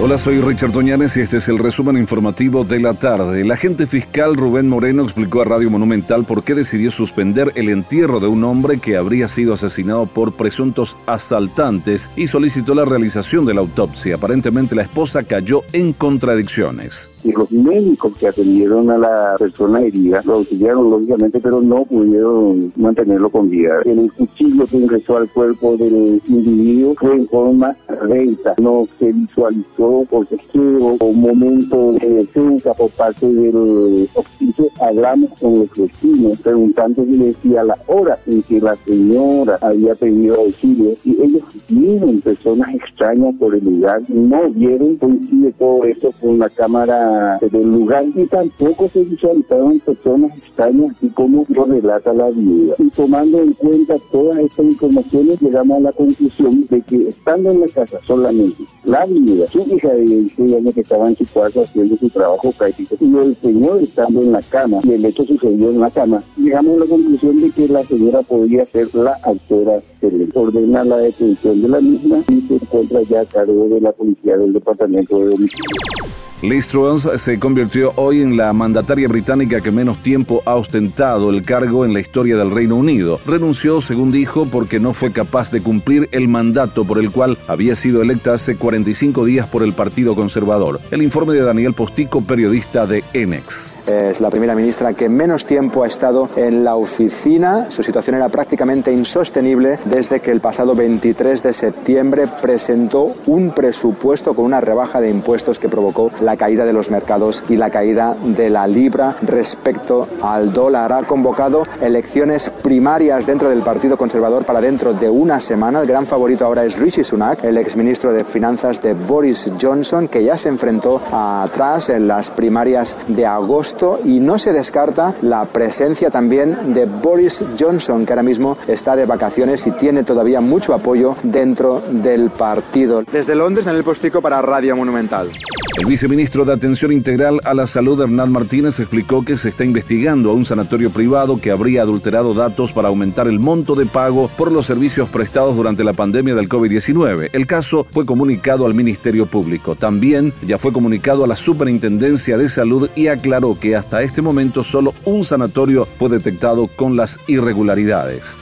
Hola, soy Richard Toñanes y este es el resumen informativo de la tarde. El agente fiscal Rubén Moreno explicó a Radio Monumental por qué decidió suspender el entierro de un hombre que habría sido asesinado por presuntos asaltantes y solicitó la realización de la autopsia. Aparentemente la esposa cayó en contradicciones y los médicos que atendieron a la persona herida lo auxiliaron lógicamente, pero no pudieron mantenerlo con vida. El cuchillo que ingresó al cuerpo del individuo fue en forma recta, no se visualizó porque estuvo un momento de defensa por parte del hospicio. Hablamos con los vecinos preguntando si decía la hora en que la señora había pedido auxilio y ellos vieron personas extrañas por el lugar, no vieron, coincide todo esto con la cámara del lugar y tampoco se visualizaron personas extrañas así como lo relata la viuda. Y tomando en cuenta todas estas informaciones llegamos a la conclusión de que estando en la casa solamente la viuda, su hija de 16 años que estaba en su cuarto haciendo su trabajo práctico y el señor estando en la cama y el hecho sucedió en la cama, llegamos a la conclusión de que la señora podría ser la autora se ordena la detención de la misma y se encuentra ya a cargo de la policía del departamento de homicidios. Liz Truss se convirtió hoy en la mandataria británica que menos tiempo ha ostentado el cargo en la historia del Reino Unido. Renunció, según dijo, porque no fue capaz de cumplir el mandato por el cual había sido electa hace 45 días por el Partido Conservador. El informe de Daniel Postico, periodista de Enex. Es la primera ministra que menos tiempo ha estado en la oficina. Su situación era prácticamente insostenible desde que el pasado 23 de septiembre presentó un presupuesto con una rebaja de impuestos que provocó la caída de los mercados y la caída de la libra respecto al dólar. Ha convocado elecciones primarias dentro del Partido Conservador para dentro de una semana. El gran favorito ahora es Rishi Sunak, el exministro de Finanzas de Boris Johnson, que ya se enfrentó atrás en las primarias de agosto y no se descarta la presencia también de Boris Johnson, que ahora mismo está de vacaciones y tiene todavía mucho apoyo dentro del partido. Desde Londres, en el Postico para Radio Monumental. El viceministro de Atención Integral a la Salud, Hernán Martínez, explicó que se está investigando a un sanatorio privado que habría adulterado datos para aumentar el monto de pago por los servicios prestados durante la pandemia del COVID-19. El caso fue comunicado al Ministerio Público. También ya fue comunicado a la Superintendencia de Salud y aclaró que hasta este momento solo un sanatorio fue detectado con las irregularidades.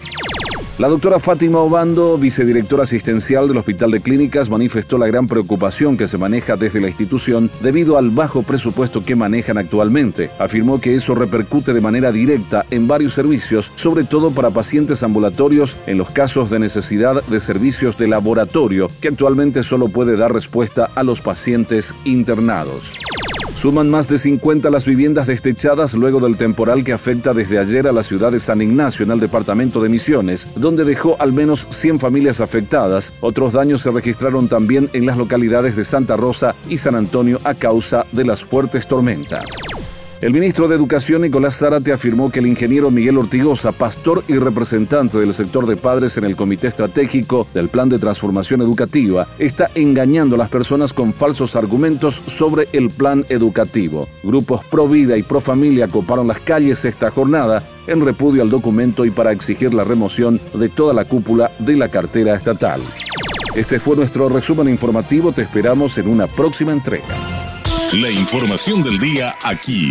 La doctora Fátima Obando, vicedirectora asistencial del Hospital de Clínicas, manifestó la gran preocupación que se maneja desde la institución debido al bajo presupuesto que manejan actualmente. Afirmó que eso repercute de manera directa en varios servicios, sobre todo para pacientes ambulatorios en los casos de necesidad de servicios de laboratorio, que actualmente solo puede dar respuesta a los pacientes internados. Suman más de 50 las viviendas destechadas luego del temporal que afecta desde ayer a la ciudad de San Ignacio en el departamento de Misiones, donde dejó al menos 100 familias afectadas. Otros daños se registraron también en las localidades de Santa Rosa y San Antonio a causa de las fuertes tormentas. El ministro de Educación Nicolás Zárate afirmó que el ingeniero Miguel Ortigosa, pastor y representante del sector de padres en el Comité Estratégico del Plan de Transformación Educativa, está engañando a las personas con falsos argumentos sobre el plan educativo. Grupos pro vida y pro familia coparon las calles esta jornada en repudio al documento y para exigir la remoción de toda la cúpula de la cartera estatal. Este fue nuestro resumen informativo, te esperamos en una próxima entrega. La información del día aquí,